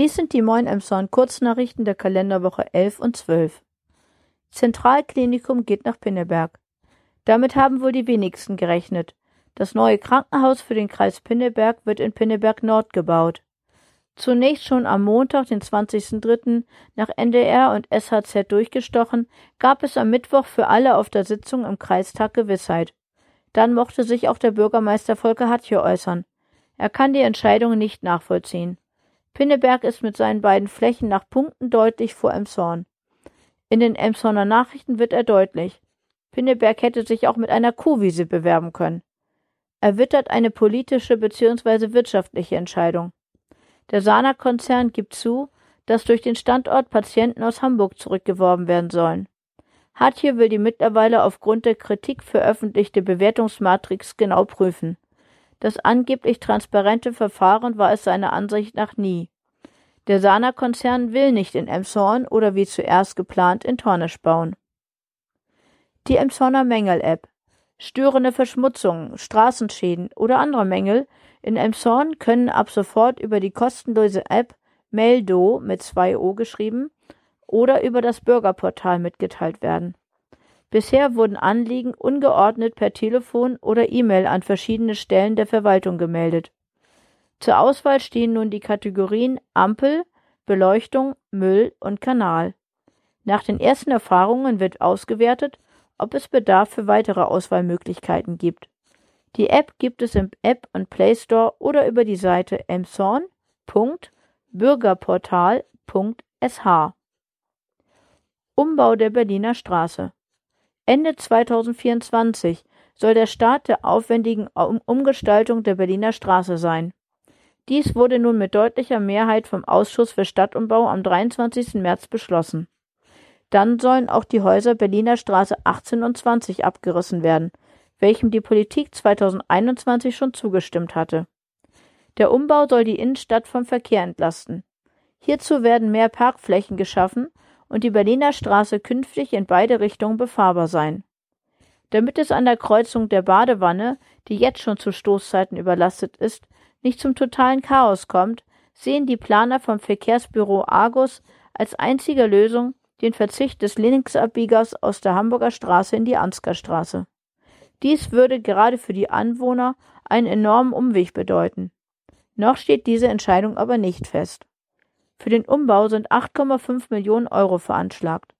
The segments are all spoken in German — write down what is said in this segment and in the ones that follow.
Dies sind die Moin Emshorn Kurznachrichten der Kalenderwoche 11 und 12. Zentralklinikum geht nach Pinneberg. Damit haben wohl die wenigsten gerechnet. Das neue Krankenhaus für den Kreis Pinneberg wird in Pinneberg Nord gebaut. Zunächst schon am Montag, den 20.03., nach NDR und SHZ durchgestochen, gab es am Mittwoch für alle auf der Sitzung im Kreistag Gewissheit. Dann mochte sich auch der Bürgermeister Volker Hatje äußern. Er kann die Entscheidung nicht nachvollziehen. Pinneberg ist mit seinen beiden Flächen nach Punkten deutlich vor Emshorn. In den Emshorner Nachrichten wird er deutlich. Pinneberg hätte sich auch mit einer Kuhwiese bewerben können. Er wittert eine politische bzw. wirtschaftliche Entscheidung. Der Sana-Konzern gibt zu, dass durch den Standort Patienten aus Hamburg zurückgeworben werden sollen. Hartje will die mittlerweile aufgrund der Kritik veröffentlichte Bewertungsmatrix genau prüfen. Das angeblich transparente Verfahren war es seiner Ansicht nach nie. Der Sana-Konzern will nicht in Emshorn oder wie zuerst geplant in Tornisch bauen. Die Emshorner Mängel-App. Störende Verschmutzungen, Straßenschäden oder andere Mängel in Emshorn können ab sofort über die kostenlose App Meldo mit zwei O geschrieben oder über das Bürgerportal mitgeteilt werden. Bisher wurden Anliegen ungeordnet per Telefon oder E-Mail an verschiedene Stellen der Verwaltung gemeldet. Zur Auswahl stehen nun die Kategorien Ampel, Beleuchtung, Müll und Kanal. Nach den ersten Erfahrungen wird ausgewertet, ob es Bedarf für weitere Auswahlmöglichkeiten gibt. Die App gibt es im App und Play Store oder über die Seite emshorn.bürgerportal.sh. Umbau der Berliner Straße. Ende 2024 soll der Start der aufwendigen Umgestaltung der Berliner Straße sein. Dies wurde nun mit deutlicher Mehrheit vom Ausschuss für Stadtumbau am 23. März beschlossen. Dann sollen auch die Häuser Berliner Straße 18 und 20 abgerissen werden, welchem die Politik 2021 schon zugestimmt hatte. Der Umbau soll die Innenstadt vom Verkehr entlasten. Hierzu werden mehr Parkflächen geschaffen und die Berliner Straße künftig in beide Richtungen befahrbar sein. Damit es an der Kreuzung der Badewanne, die jetzt schon zu Stoßzeiten überlastet ist, nicht zum totalen Chaos kommt, sehen die Planer vom Verkehrsbüro Argus als einzige Lösung den Verzicht des Linksabbiegers aus der Hamburger Straße in die Ansgarstraße. Dies würde gerade für die Anwohner einen enormen Umweg bedeuten. Noch steht diese Entscheidung aber nicht fest. Für den Umbau sind 8,5 Millionen Euro veranschlagt.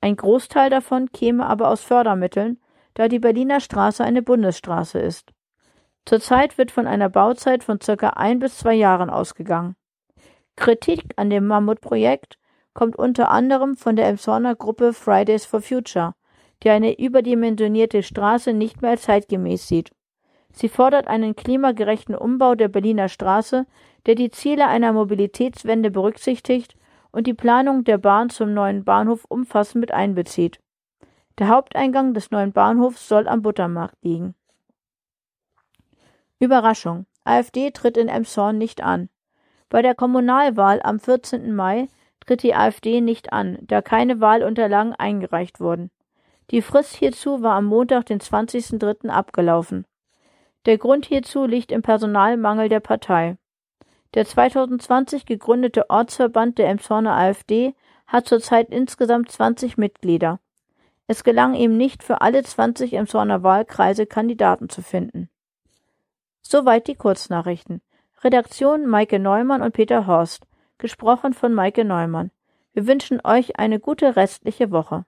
Ein Großteil davon käme aber aus Fördermitteln, da die Berliner Straße eine Bundesstraße ist. Zurzeit wird von einer Bauzeit von circa ein bis zwei Jahren ausgegangen. Kritik an dem Mammutprojekt kommt unter anderem von der Emshorner Gruppe Fridays for Future, die eine überdimensionierte Straße nicht mehr zeitgemäß sieht. Sie fordert einen klimagerechten Umbau der Berliner Straße, der die Ziele einer Mobilitätswende berücksichtigt und die Planung der Bahn zum neuen Bahnhof umfassend mit einbezieht. Der Haupteingang des neuen Bahnhofs soll am Buttermarkt liegen. Überraschung. AfD tritt in Emshorn nicht an. Bei der Kommunalwahl am 14. Mai tritt die AfD nicht an, da keine Wahlunterlagen eingereicht wurden. Die Frist hierzu war am Montag, den 20.03. abgelaufen. Der Grund hierzu liegt im Personalmangel der Partei. Der 2020 gegründete Ortsverband der Emshorner AfD hat zurzeit insgesamt 20 Mitglieder. Es gelang ihm nicht, für alle 20 Emshorner Wahlkreise Kandidaten zu finden. Soweit die Kurznachrichten. Redaktion Maike Neumann und Peter Horst. Gesprochen von Maike Neumann. Wir wünschen euch eine gute restliche Woche.